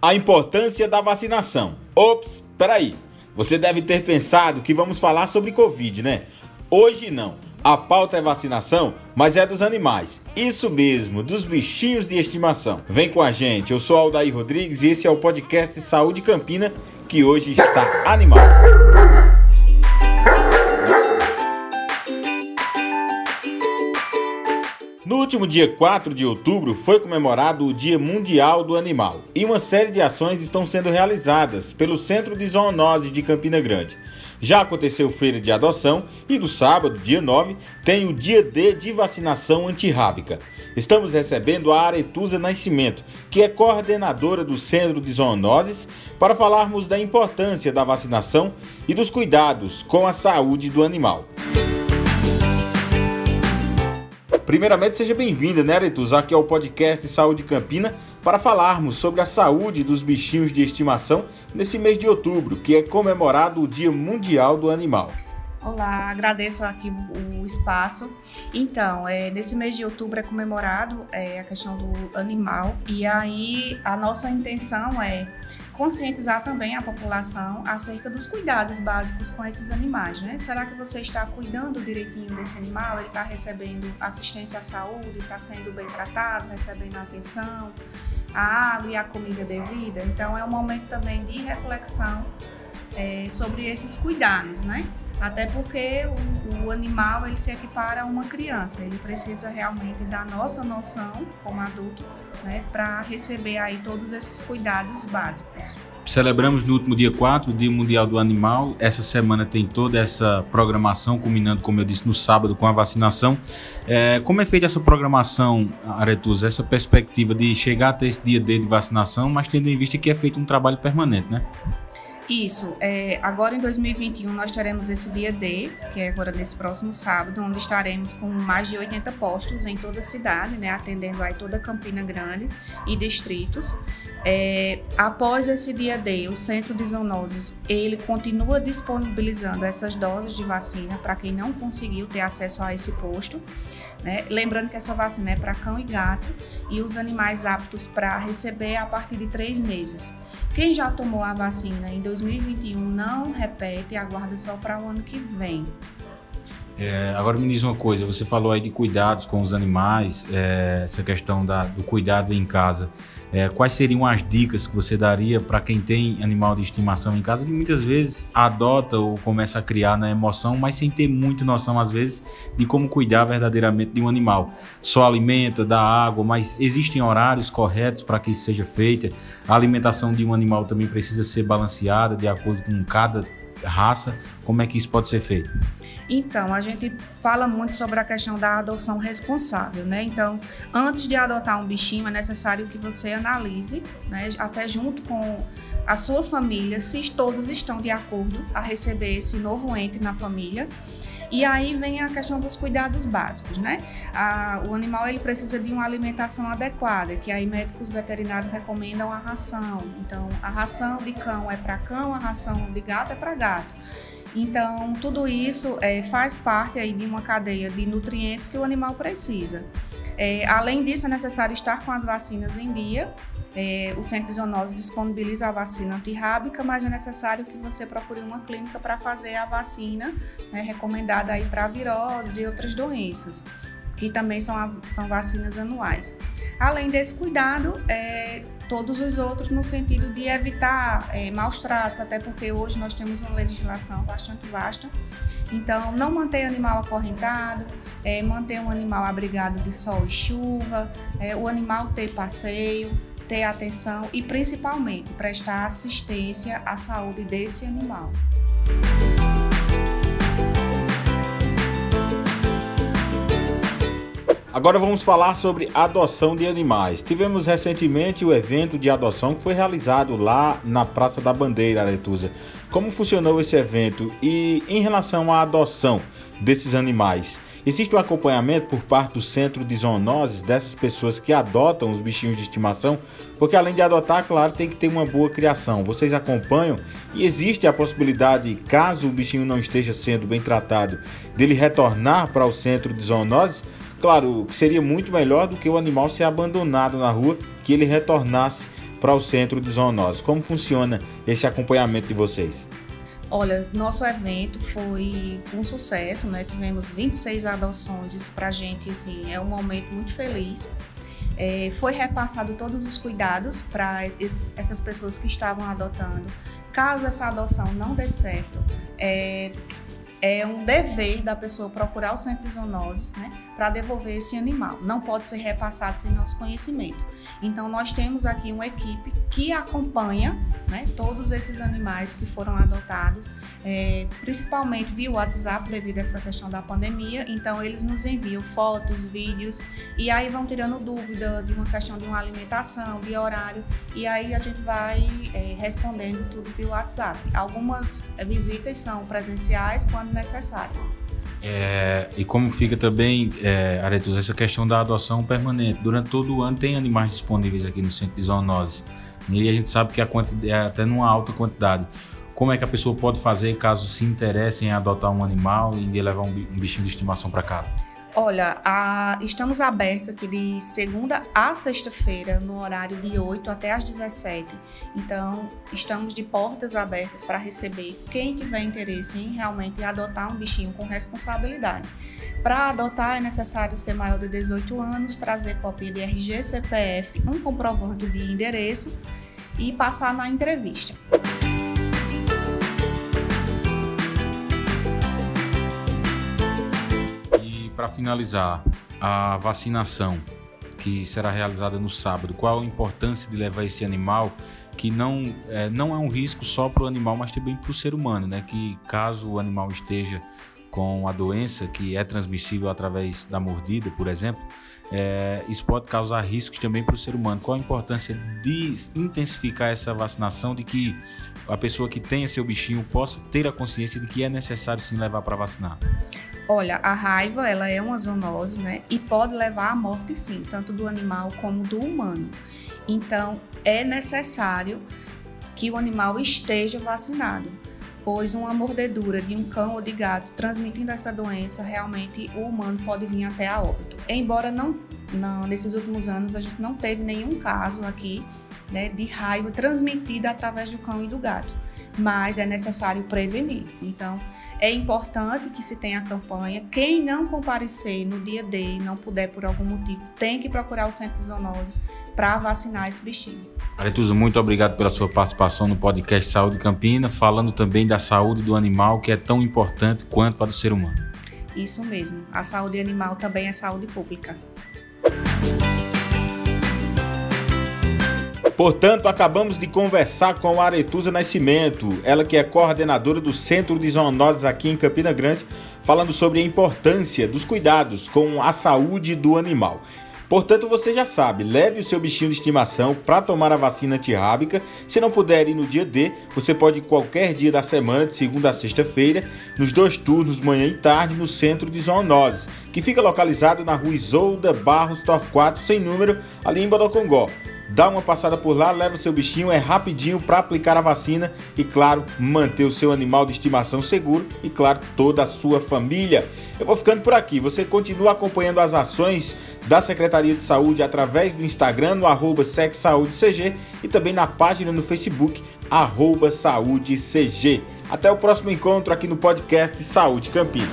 A importância da vacinação. Ops, peraí. Você deve ter pensado que vamos falar sobre Covid, né? Hoje não. A pauta é vacinação, mas é dos animais. Isso mesmo, dos bichinhos de estimação. Vem com a gente, eu sou Aldair Rodrigues e esse é o podcast Saúde Campina, que hoje está animal. Último dia 4 de outubro foi comemorado o Dia Mundial do Animal e uma série de ações estão sendo realizadas pelo Centro de Zoonose de Campina Grande. Já aconteceu feira de adoção e no sábado, dia 9, tem o dia D de vacinação antirrábica. Estamos recebendo a Aretusa Nascimento, que é coordenadora do Centro de Zoonoses, para falarmos da importância da vacinação e dos cuidados com a saúde do animal. Primeiramente, seja bem-vinda, né, Aretus, aqui ao podcast Saúde Campina, para falarmos sobre a saúde dos bichinhos de estimação nesse mês de outubro, que é comemorado o Dia Mundial do Animal. Olá, agradeço aqui o espaço. Então, é, nesse mês de outubro é comemorado é, a questão do animal e aí a nossa intenção é conscientizar também a população acerca dos cuidados básicos com esses animais, né? Será que você está cuidando direitinho desse animal? Ele está recebendo assistência à saúde, está sendo bem tratado, recebendo atenção, a água e a comida devida? Então é um momento também de reflexão é, sobre esses cuidados, né? Até porque o, o, animal ele se equipara a uma criança, ele precisa realmente da nossa noção como adulto, né, para receber aí todos esses cuidados básicos. Celebramos no último dia 4 o Dia Mundial do Animal. Essa semana tem toda essa programação, culminando, como eu disse, no sábado com a vacinação. É, como é feita essa programação, Aretusa, essa perspectiva de chegar até esse dia D de vacinação, mas tendo em vista que é feito um trabalho permanente, né? Isso. É, agora em 2021 nós teremos esse dia D, que é agora nesse próximo sábado, onde estaremos com mais de 80 postos em toda a cidade, né, atendendo aí toda Campina Grande e distritos. É, após esse dia D, o Centro de Zoonoses ele continua disponibilizando essas doses de vacina para quem não conseguiu ter acesso a esse posto. Né? Lembrando que essa vacina é para cão e gato e os animais aptos para receber a partir de três meses. Quem já tomou a vacina em 2021 não repete e aguarda só para o ano que vem. É, agora me diz uma coisa, você falou aí de cuidados com os animais, é, essa questão da, do cuidado em casa. É, quais seriam as dicas que você daria para quem tem animal de estimação em casa que muitas vezes adota ou começa a criar na emoção, mas sem ter muita noção às vezes de como cuidar verdadeiramente de um animal? Só alimenta, dá água, mas existem horários corretos para que isso seja feito? A alimentação de um animal também precisa ser balanceada de acordo com cada raça. Como é que isso pode ser feito? Então, a gente fala muito sobre a questão da adoção responsável, né? Então, antes de adotar um bichinho, é necessário que você analise, né, até junto com a sua família, se todos estão de acordo a receber esse novo ente na família. E aí vem a questão dos cuidados básicos, né? A, o animal ele precisa de uma alimentação adequada, que aí médicos veterinários recomendam a ração. Então, a ração de cão é para cão, a ração de gato é para gato. Então, tudo isso é, faz parte aí de uma cadeia de nutrientes que o animal precisa. É, além disso, é necessário estar com as vacinas em dia. É, o Centro de Zoonose disponibiliza a vacina antirrábica, mas é necessário que você procure uma clínica para fazer a vacina né, recomendada aí para virose e outras doenças, que também são, são vacinas anuais. Além desse cuidado, é, todos os outros no sentido de evitar é, maus tratos, até porque hoje nós temos uma legislação bastante vasta. Então, não manter animal acorrentado, é, manter um animal abrigado de sol e chuva, é, o animal ter passeio, ter atenção e principalmente prestar assistência à saúde desse animal. Agora vamos falar sobre adoção de animais. Tivemos recentemente o evento de adoção que foi realizado lá na Praça da Bandeira, Aretusa. Como funcionou esse evento e em relação à adoção desses animais? Existe um acompanhamento por parte do Centro de Zoonoses dessas pessoas que adotam os bichinhos de estimação? Porque além de adotar, claro, tem que ter uma boa criação. Vocês acompanham e existe a possibilidade, caso o bichinho não esteja sendo bem tratado, dele retornar para o Centro de Zoonoses? Claro, que seria muito melhor do que o animal ser abandonado na rua, que ele retornasse para o centro de zoonose. Como funciona esse acompanhamento de vocês? Olha, nosso evento foi um sucesso, né? Tivemos 26 adoções, isso para a gente assim, é um momento muito feliz. É, foi repassado todos os cuidados para essas pessoas que estavam adotando. Caso essa adoção não dê certo, é, é um dever da pessoa procurar o centro de zoonoses, né, para devolver esse animal. Não pode ser repassado sem nosso conhecimento. Então, nós temos aqui uma equipe que acompanha né, todos esses animais que foram adotados, é, principalmente via WhatsApp, devido a essa questão da pandemia. Então, eles nos enviam fotos, vídeos, e aí vão tirando dúvida de uma questão de uma alimentação, de horário, e aí a gente vai é, respondendo tudo via WhatsApp. Algumas visitas são presenciais, quando necessário. É, e como fica também, é, Aretus, essa questão da adoção permanente. Durante todo o ano tem animais disponíveis aqui no centro de zoonose. E a gente sabe que a quantidade, é até numa alta quantidade. Como é que a pessoa pode fazer caso se interesse em adotar um animal e levar um bichinho de estimação para casa? Olha, a, estamos abertos aqui de segunda a sexta-feira, no horário de 8 até às 17. Então, estamos de portas abertas para receber quem tiver interesse em realmente adotar um bichinho com responsabilidade. Para adotar é necessário ser maior de 18 anos, trazer cópia de RG, CPF, um comprovante de endereço e passar na entrevista. Para finalizar, a vacinação que será realizada no sábado, qual a importância de levar esse animal que não é, não é um risco só para o animal, mas também para o ser humano, né? Que caso o animal esteja com a doença que é transmissível através da mordida, por exemplo, é, isso pode causar riscos também para o ser humano. Qual a importância de intensificar essa vacinação, de que a pessoa que tenha seu bichinho possa ter a consciência de que é necessário sim levar para vacinar? Olha, a raiva ela é uma zoonose, né? E pode levar à morte sim, tanto do animal como do humano. Então, é necessário que o animal esteja vacinado, pois uma mordedura de um cão ou de gato transmitindo essa doença, realmente o humano pode vir até a óbito. Embora não, não nesses últimos anos a gente não teve nenhum caso aqui né, de raiva transmitida através do cão e do gato, mas é necessário prevenir. Então, é importante que se tenha a campanha. Quem não comparecer no dia D e não puder por algum motivo, tem que procurar o centro de zoonoses para vacinar esse bichinho. Aretuza, muito obrigado pela sua participação no podcast Saúde Campina, falando também da saúde do animal, que é tão importante quanto a do ser humano. Isso mesmo. A saúde animal também é saúde pública. Portanto, acabamos de conversar com a Aretusa Nascimento, ela que é coordenadora do Centro de Zoonoses aqui em Campina Grande, falando sobre a importância dos cuidados com a saúde do animal. Portanto, você já sabe, leve o seu bichinho de estimação para tomar a vacina antirrábica. Se não puder ir no dia D, você pode ir qualquer dia da semana, de segunda a sexta-feira, nos dois turnos, manhã e tarde, no Centro de Zoonoses, que fica localizado na rua Isolda Barros Torquato, sem número, ali em Bodocongó dá uma passada por lá, leva o seu bichinho, é rapidinho para aplicar a vacina e, claro, manter o seu animal de estimação seguro e, claro, toda a sua família. Eu vou ficando por aqui. Você continua acompanhando as ações da Secretaria de Saúde através do Instagram, no arroba e também na página no Facebook, arroba SaúdeCG. Até o próximo encontro aqui no podcast Saúde Campina.